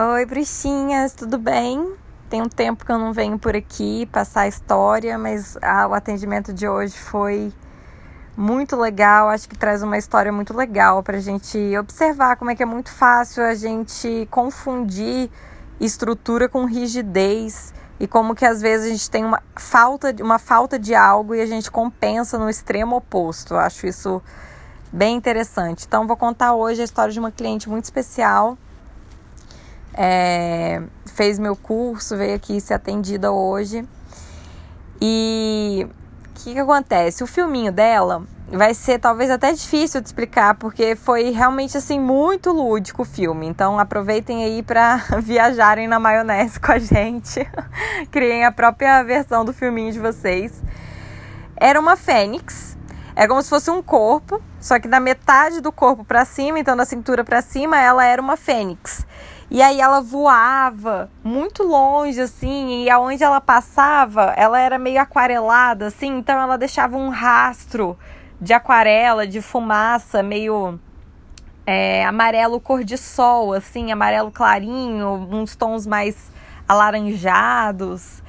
Oi, bruxinhas, tudo bem? Tem um tempo que eu não venho por aqui passar a história, mas ah, o atendimento de hoje foi muito legal. Acho que traz uma história muito legal para a gente observar como é que é muito fácil a gente confundir estrutura com rigidez e como que às vezes a gente tem uma falta, uma falta de algo e a gente compensa no extremo oposto. Acho isso bem interessante. Então, vou contar hoje a história de uma cliente muito especial é, fez meu curso, veio aqui ser atendida hoje. E o que, que acontece? O filminho dela vai ser talvez até difícil de explicar, porque foi realmente assim muito lúdico o filme. Então aproveitem aí para viajarem na maionese com a gente. Criem a própria versão do filminho de vocês. Era uma fênix. É como se fosse um corpo, só que da metade do corpo para cima, então da cintura para cima, ela era uma fênix. E aí ela voava muito longe, assim, e aonde ela passava, ela era meio aquarelada, assim, então ela deixava um rastro de aquarela, de fumaça, meio é, amarelo cor de sol, assim, amarelo clarinho, uns tons mais alaranjados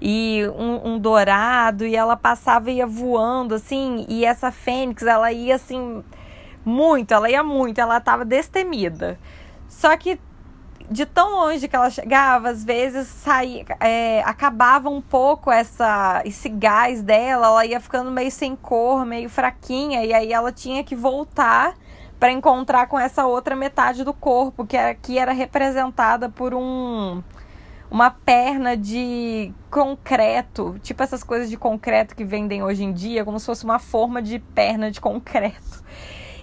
e um, um, dourado, e ela passava e ia voando, assim, e essa fênix, ela ia assim, muito, ela ia muito, ela tava destemida. Só que de tão longe que ela chegava, às vezes saía, é, acabava um pouco essa, esse gás dela, ela ia ficando meio sem cor, meio fraquinha, e aí ela tinha que voltar para encontrar com essa outra metade do corpo, que era, que era representada por um uma perna de concreto, tipo essas coisas de concreto que vendem hoje em dia, como se fosse uma forma de perna de concreto.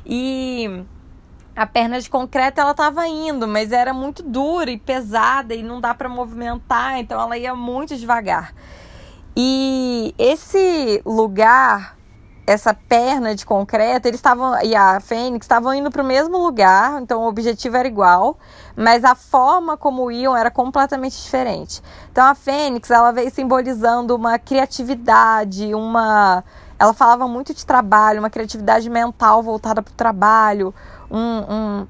E a perna de concreto ela estava indo, mas era muito dura e pesada e não dá para movimentar, então ela ia muito devagar. E esse lugar, essa perna de concreto, eles estavam e a Fênix estavam indo para o mesmo lugar, então o objetivo era igual, mas a forma como iam era completamente diferente. Então a Fênix, ela veio simbolizando uma criatividade, uma ela falava muito de trabalho, uma criatividade mental voltada para o trabalho, um, um,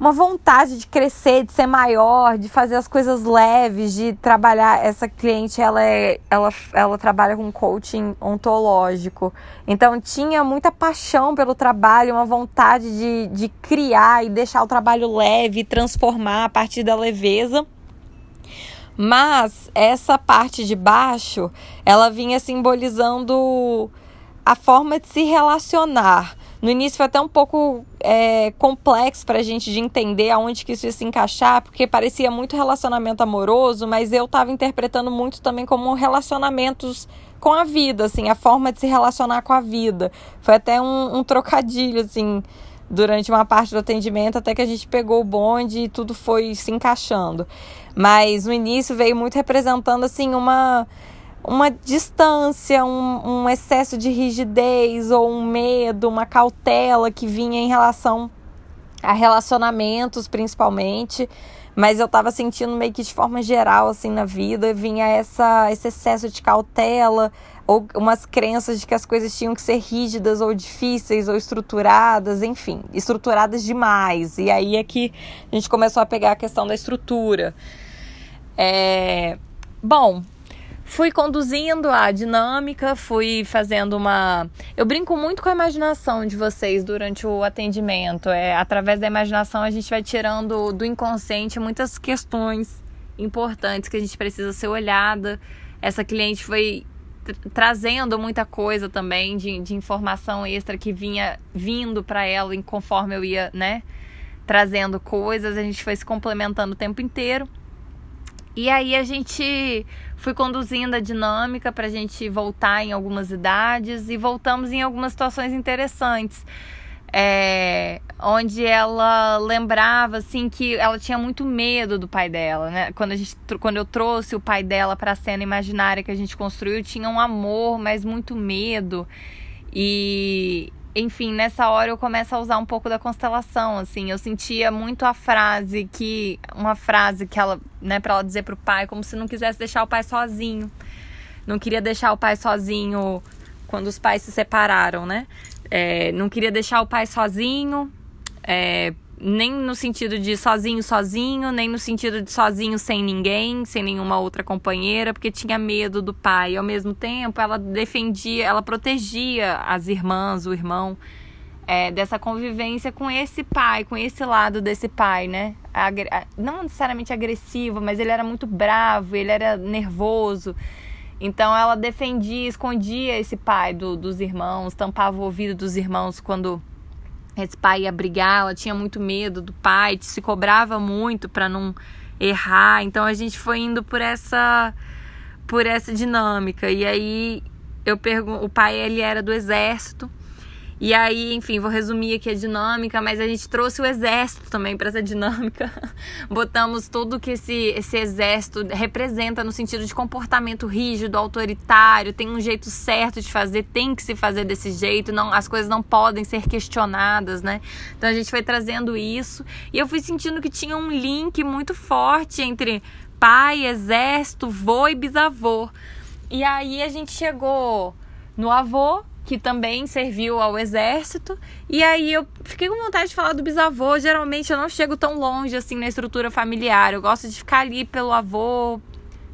uma vontade de crescer, de ser maior, de fazer as coisas leves, de trabalhar. Essa cliente ela, é, ela, ela trabalha com coaching ontológico. Então tinha muita paixão pelo trabalho, uma vontade de, de criar e deixar o trabalho leve, transformar a partir da leveza. Mas essa parte de baixo, ela vinha simbolizando a forma de se relacionar. No início foi até um pouco é, complexo para a gente de entender aonde que isso ia se encaixar, porque parecia muito relacionamento amoroso, mas eu estava interpretando muito também como relacionamentos com a vida, assim, a forma de se relacionar com a vida. Foi até um, um trocadilho, assim, durante uma parte do atendimento, até que a gente pegou o bonde e tudo foi se encaixando. Mas no início veio muito representando, assim, uma uma distância, um, um, excesso de rigidez ou um medo, uma cautela que vinha em relação a relacionamentos, principalmente. Mas eu tava sentindo meio que de forma geral, assim, na vida, vinha essa, esse excesso de cautela, ou umas crenças de que as coisas tinham que ser rígidas ou difíceis ou estruturadas, enfim, estruturadas demais. E aí é que a gente começou a pegar a questão da estrutura. É... Bom, fui conduzindo a dinâmica, fui fazendo uma. Eu brinco muito com a imaginação de vocês durante o atendimento. É através da imaginação a gente vai tirando do inconsciente muitas questões importantes que a gente precisa ser olhada. Essa cliente foi trazendo muita coisa também de, de informação extra que vinha vindo para ela conforme eu ia, né, trazendo coisas. A gente foi se complementando o tempo inteiro. E aí a gente fui conduzindo a dinâmica para a gente voltar em algumas idades e voltamos em algumas situações interessantes. É, onde ela lembrava assim que ela tinha muito medo do pai dela, né? Quando a gente quando eu trouxe o pai dela para a cena imaginária que a gente construiu, tinha um amor, mas muito medo. E enfim, nessa hora eu começo a usar um pouco da constelação, assim, eu sentia muito a frase que uma frase que ela, né, para ela dizer pro pai, como se não quisesse deixar o pai sozinho. Não queria deixar o pai sozinho quando os pais se separaram, né? É, não queria deixar o pai sozinho, é, nem no sentido de sozinho, sozinho, nem no sentido de sozinho sem ninguém, sem nenhuma outra companheira, porque tinha medo do pai. Ao mesmo tempo, ela defendia, ela protegia as irmãs, o irmão, é, dessa convivência com esse pai, com esse lado desse pai, né? Não necessariamente agressivo, mas ele era muito bravo, ele era nervoso. Então ela defendia, escondia esse pai do, dos irmãos, tampava o ouvido dos irmãos quando esse pai ia brigar, ela tinha muito medo do pai, se cobrava muito para não errar. Então a gente foi indo por essa por essa dinâmica. E aí eu pergunto, o pai ele era do exército e aí, enfim, vou resumir aqui a dinâmica, mas a gente trouxe o exército também para essa dinâmica. Botamos tudo que esse, esse exército representa no sentido de comportamento rígido, autoritário, tem um jeito certo de fazer, tem que se fazer desse jeito, não, as coisas não podem ser questionadas, né? Então a gente foi trazendo isso e eu fui sentindo que tinha um link muito forte entre pai, exército, vô e bisavô. E aí a gente chegou no avô, que também serviu ao exército. E aí eu fiquei com vontade de falar do bisavô. Geralmente eu não chego tão longe assim na estrutura familiar. Eu gosto de ficar ali pelo avô,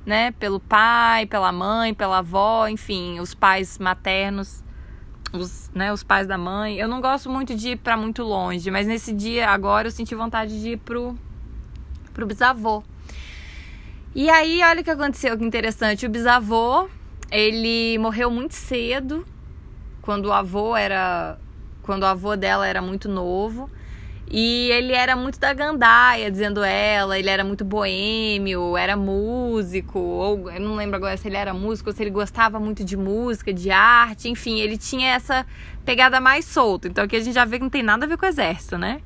né, pelo pai, pela mãe, pela avó, enfim, os pais maternos, os, né, os pais da mãe. Eu não gosto muito de ir para muito longe, mas nesse dia agora eu senti vontade de ir pro pro bisavô. E aí, olha o que aconteceu, que interessante. O bisavô, ele morreu muito cedo quando o avô era. Quando o avô dela era muito novo. E ele era muito da gandaia, dizendo ela, ele era muito boêmio, era músico, ou eu não lembro agora se ele era músico ou se ele gostava muito de música, de arte, enfim, ele tinha essa pegada mais solta. Então aqui a gente já vê que não tem nada a ver com o exército, né?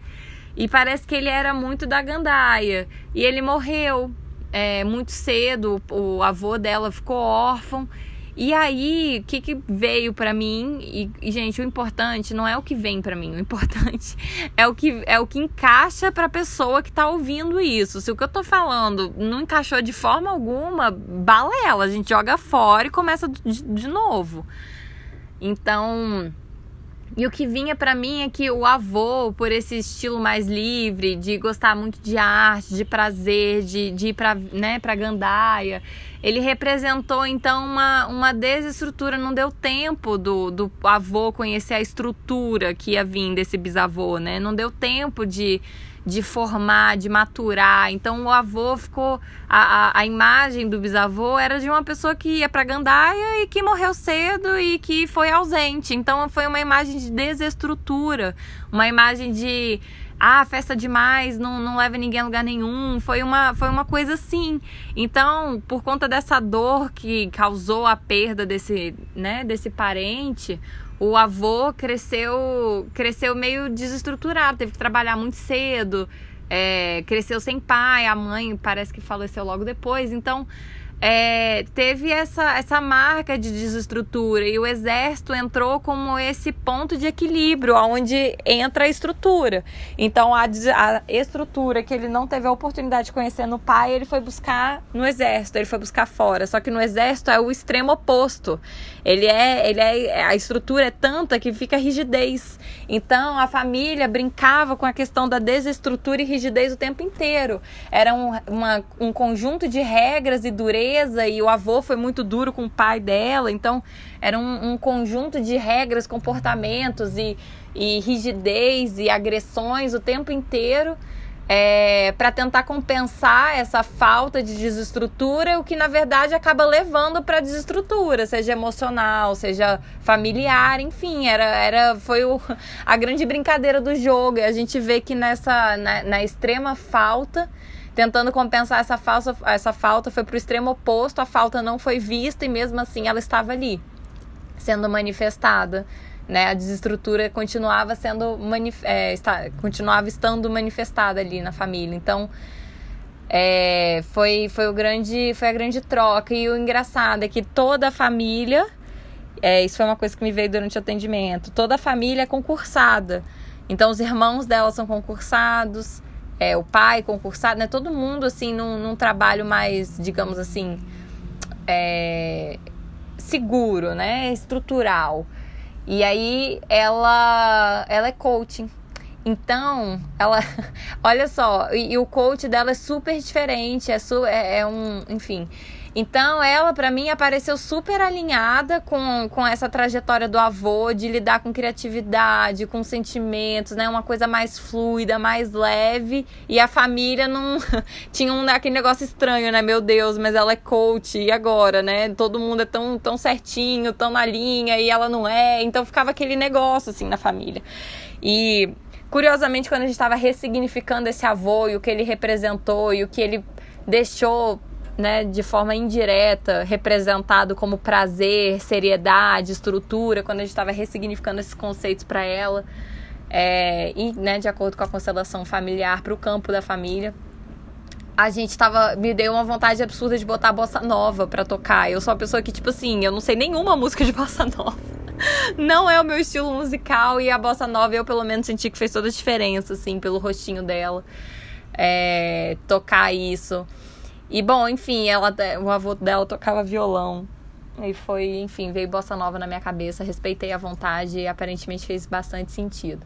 E parece que ele era muito da gandaia. E ele morreu é, muito cedo, o avô dela ficou órfão. E aí, o que, que veio para mim? E, e, gente, o importante não é o que vem para mim, o importante é o que é o que encaixa para pessoa que tá ouvindo isso. Se o que eu tô falando não encaixou de forma alguma, balela, a gente joga fora e começa de, de novo. Então, e o que vinha para mim é que o avô, por esse estilo mais livre, de gostar muito de arte, de prazer, de, de ir para né, pra gandaia, ele representou então uma, uma desestrutura. Não deu tempo do, do avô conhecer a estrutura que ia vir desse bisavô, né? Não deu tempo de de formar, de maturar. Então o avô ficou. A, a, a, imagem do bisavô era de uma pessoa que ia pra Gandaia e que morreu cedo e que foi ausente. Então foi uma imagem de desestrutura, uma imagem de. Ah, festa demais, não, não leva ninguém a lugar nenhum. Foi uma, foi uma coisa assim. Então, por conta dessa dor que causou a perda desse, né, desse parente, o avô cresceu, cresceu meio desestruturado, teve que trabalhar muito cedo, é, cresceu sem pai, a mãe parece que faleceu logo depois. Então, é, teve essa, essa marca de desestrutura e o exército entrou como esse ponto de equilíbrio, onde entra a estrutura. Então, a, a estrutura que ele não teve a oportunidade de conhecer no pai, ele foi buscar no exército, ele foi buscar fora. Só que no exército é o extremo oposto. Ele é, ele é, a estrutura é tanta que fica rigidez. Então, a família brincava com a questão da desestrutura e rigidez o tempo inteiro. Era um, uma, um conjunto de regras e dureza e o avô foi muito duro com o pai dela, então era um, um conjunto de regras, comportamentos e, e rigidez e agressões o tempo inteiro. É, para tentar compensar essa falta de desestrutura, o que na verdade acaba levando para desestrutura, seja emocional, seja familiar, enfim, era, era foi o, a grande brincadeira do jogo. E a gente vê que nessa na, na extrema falta tentando compensar essa, falsa, essa falta, foi para o extremo oposto, a falta não foi vista e mesmo assim ela estava ali, sendo manifestada. Né? A desestrutura continuava sendo é, está, continuava estando manifestada ali na família. Então é, foi, foi, o grande, foi a grande troca. E o engraçado é que toda a família, é, isso foi uma coisa que me veio durante o atendimento, toda a família é concursada. Então os irmãos dela são concursados, é, o pai concursado, né? Todo mundo, assim, num, num trabalho mais, digamos assim, é, seguro, né? Estrutural. E aí ela, ela é coaching. Então, ela. Olha só, e, e, o coach dela é super diferente, é, su, é, é um. Enfim. Então, ela, para mim, apareceu super alinhada com, com essa trajetória do avô, de lidar com criatividade, com sentimentos, né? Uma coisa mais fluida, mais leve. E a família não. Tinha um, aquele negócio estranho, né? Meu Deus, mas ela é coach, e agora, né? Todo mundo é tão, tão certinho, tão na linha, e ela não é. Então, ficava aquele negócio, assim, na família. E. Curiosamente, quando a gente estava ressignificando esse avô e o que ele representou e o que ele deixou né, de forma indireta, representado como prazer, seriedade, estrutura, quando a gente estava ressignificando esses conceitos para ela, é, e né, de acordo com a constelação familiar, para o campo da família. A gente tava. Me deu uma vontade absurda de botar bossa nova pra tocar. Eu sou uma pessoa que, tipo assim, eu não sei nenhuma música de bossa nova. Não é o meu estilo musical e a bossa nova eu, pelo menos, senti que fez toda a diferença, assim, pelo rostinho dela. É, tocar isso. E bom, enfim, ela, o avô dela tocava violão. E foi, enfim, veio bossa nova na minha cabeça, respeitei a vontade e aparentemente fez bastante sentido.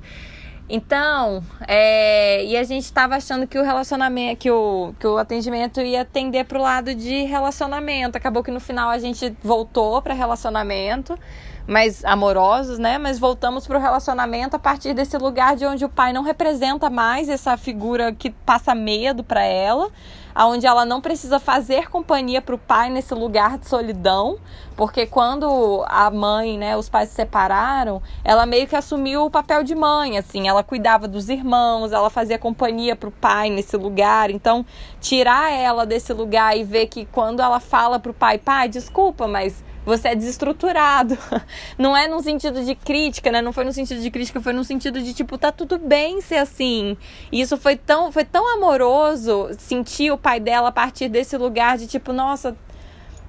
Então, é, e a gente estava achando que o relacionamento, que o, que o atendimento ia tender para o lado de relacionamento. Acabou que no final a gente voltou para relacionamento mais amorosos, né? Mas voltamos para o relacionamento a partir desse lugar de onde o pai não representa mais essa figura que passa medo para ela, aonde ela não precisa fazer companhia para o pai nesse lugar de solidão, porque quando a mãe, né, os pais se separaram, ela meio que assumiu o papel de mãe, assim, ela cuidava dos irmãos, ela fazia companhia para o pai nesse lugar. Então, tirar ela desse lugar e ver que quando ela fala para o pai, pai, desculpa, mas você é desestruturado. Não é no sentido de crítica, né? Não foi no sentido de crítica, foi no sentido de tipo, tá tudo bem ser assim. E isso foi tão, foi tão amoroso sentir o pai dela a partir desse lugar de tipo, nossa,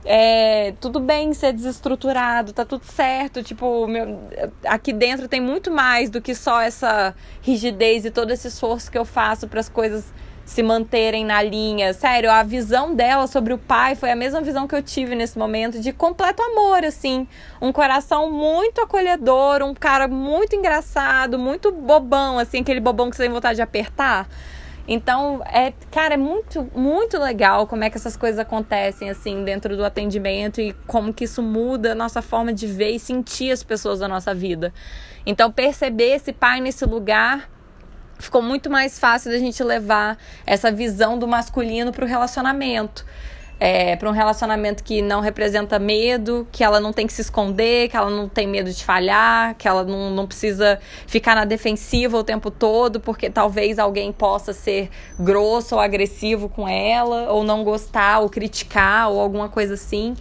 é, tudo bem ser desestruturado, tá tudo certo. Tipo, meu, aqui dentro tem muito mais do que só essa rigidez e todo esse esforço que eu faço para as coisas se manterem na linha. Sério, a visão dela sobre o pai foi a mesma visão que eu tive nesse momento de completo amor, assim. Um coração muito acolhedor, um cara muito engraçado, muito bobão, assim, aquele bobão que você tem vontade de apertar. Então, é, cara, é muito, muito legal como é que essas coisas acontecem, assim, dentro do atendimento e como que isso muda a nossa forma de ver e sentir as pessoas da nossa vida. Então, perceber esse pai nesse lugar ficou muito mais fácil da gente levar essa visão do masculino para o relacionamento. É, para um relacionamento que não representa medo, que ela não tem que se esconder, que ela não tem medo de falhar, que ela não, não precisa ficar na defensiva o tempo todo, porque talvez alguém possa ser grosso ou agressivo com ela, ou não gostar, ou criticar, ou alguma coisa assim.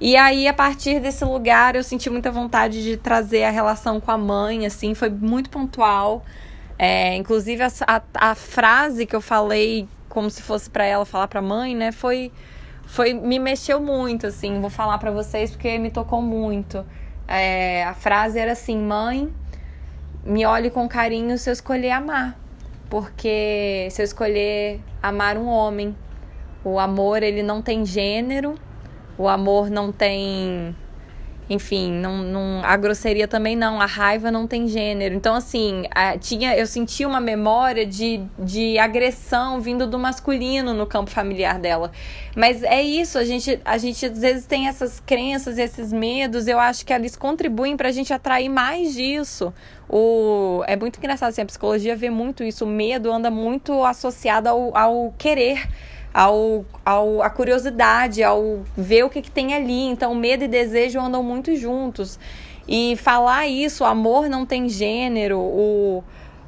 E aí, a partir desse lugar, eu senti muita vontade de trazer a relação com a mãe, assim, foi muito pontual. É, inclusive, a, a, a, frase que eu falei, como se fosse para ela falar para mãe, né, foi, foi. me mexeu muito, assim. Vou falar para vocês porque me tocou muito. É, a frase era assim: mãe, me olhe com carinho se eu escolher amar. Porque se eu escolher amar um homem, o amor ele não tem gênero, o amor não tem enfim, não, não, a grosseria também não, a raiva não tem gênero. Então, assim, a, tinha, eu senti uma memória de, de agressão vindo do masculino no campo familiar dela. Mas é isso, a gente, a gente às vezes tem essas crenças, esses medos, eu acho que eles contribuem para a gente atrair mais disso. O, é muito engraçado, assim, a psicologia vê muito isso, o medo anda muito associado ao, ao querer ao, ao a curiosidade, ao ver o que, que tem ali. Então, medo e desejo andam muito juntos. E falar isso, o amor não tem gênero, o,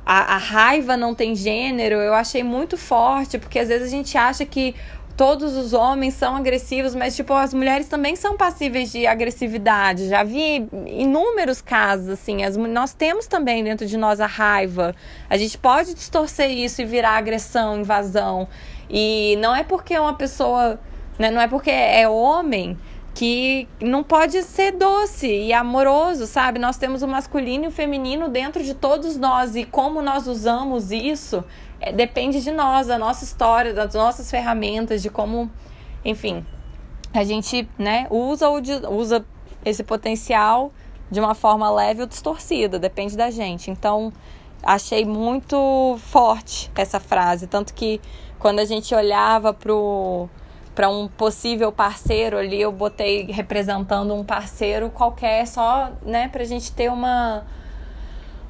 a, a raiva não tem gênero, eu achei muito forte, porque às vezes a gente acha que todos os homens são agressivos, mas tipo, as mulheres também são passíveis de agressividade. Já vi inúmeros casos assim, as, nós temos também dentro de nós a raiva. A gente pode distorcer isso e virar agressão, invasão. E não é porque é uma pessoa, né, não é porque é homem que não pode ser doce e amoroso, sabe? Nós temos o masculino e o feminino dentro de todos nós e como nós usamos isso é, depende de nós, da nossa história, das nossas ferramentas, de como, enfim, a gente, né, usa ou usa esse potencial de uma forma leve ou distorcida, depende da gente. Então, achei muito forte essa frase. Tanto que quando a gente olhava pro para um possível parceiro ali, eu botei representando um parceiro qualquer, só, né, pra gente ter uma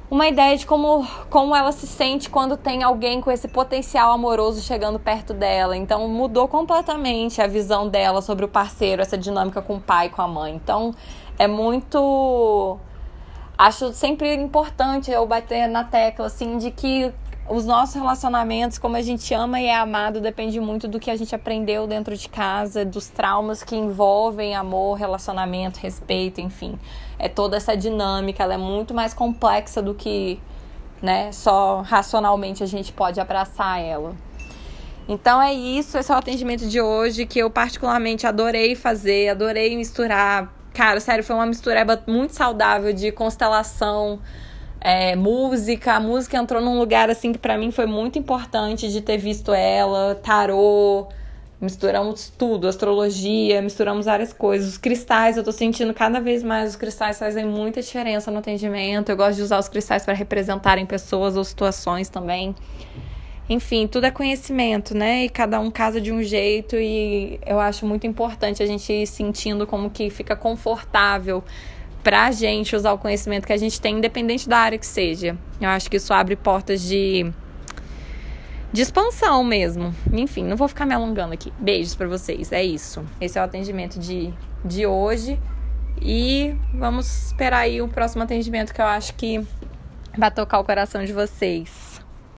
uma ideia de como, como ela se sente quando tem alguém com esse potencial amoroso chegando perto dela. Então mudou completamente a visão dela sobre o parceiro, essa dinâmica com o pai, com a mãe. Então é muito acho sempre importante eu bater na tecla assim de que os nossos relacionamentos, como a gente ama e é amado, depende muito do que a gente aprendeu dentro de casa, dos traumas que envolvem amor, relacionamento, respeito, enfim. É toda essa dinâmica, ela é muito mais complexa do que, né, só racionalmente a gente pode abraçar ela. Então é isso, esse é o atendimento de hoje que eu particularmente adorei fazer, adorei misturar. Cara, sério, foi uma mistureba muito saudável de constelação, é, música. A música entrou num lugar assim que para mim foi muito importante de ter visto ela, tarô, misturamos tudo, astrologia, misturamos várias coisas. Os cristais, eu tô sentindo cada vez mais os cristais fazem muita diferença no atendimento. Eu gosto de usar os cristais para representarem pessoas ou situações também. Enfim, tudo é conhecimento, né? E cada um casa de um jeito e eu acho muito importante a gente ir sentindo como que fica confortável pra gente usar o conhecimento que a gente tem, independente da área que seja. Eu acho que isso abre portas de, de expansão mesmo. Enfim, não vou ficar me alongando aqui. Beijos para vocês. É isso. Esse é o atendimento de, de hoje. E vamos esperar aí o próximo atendimento que eu acho que vai tocar o coração de vocês.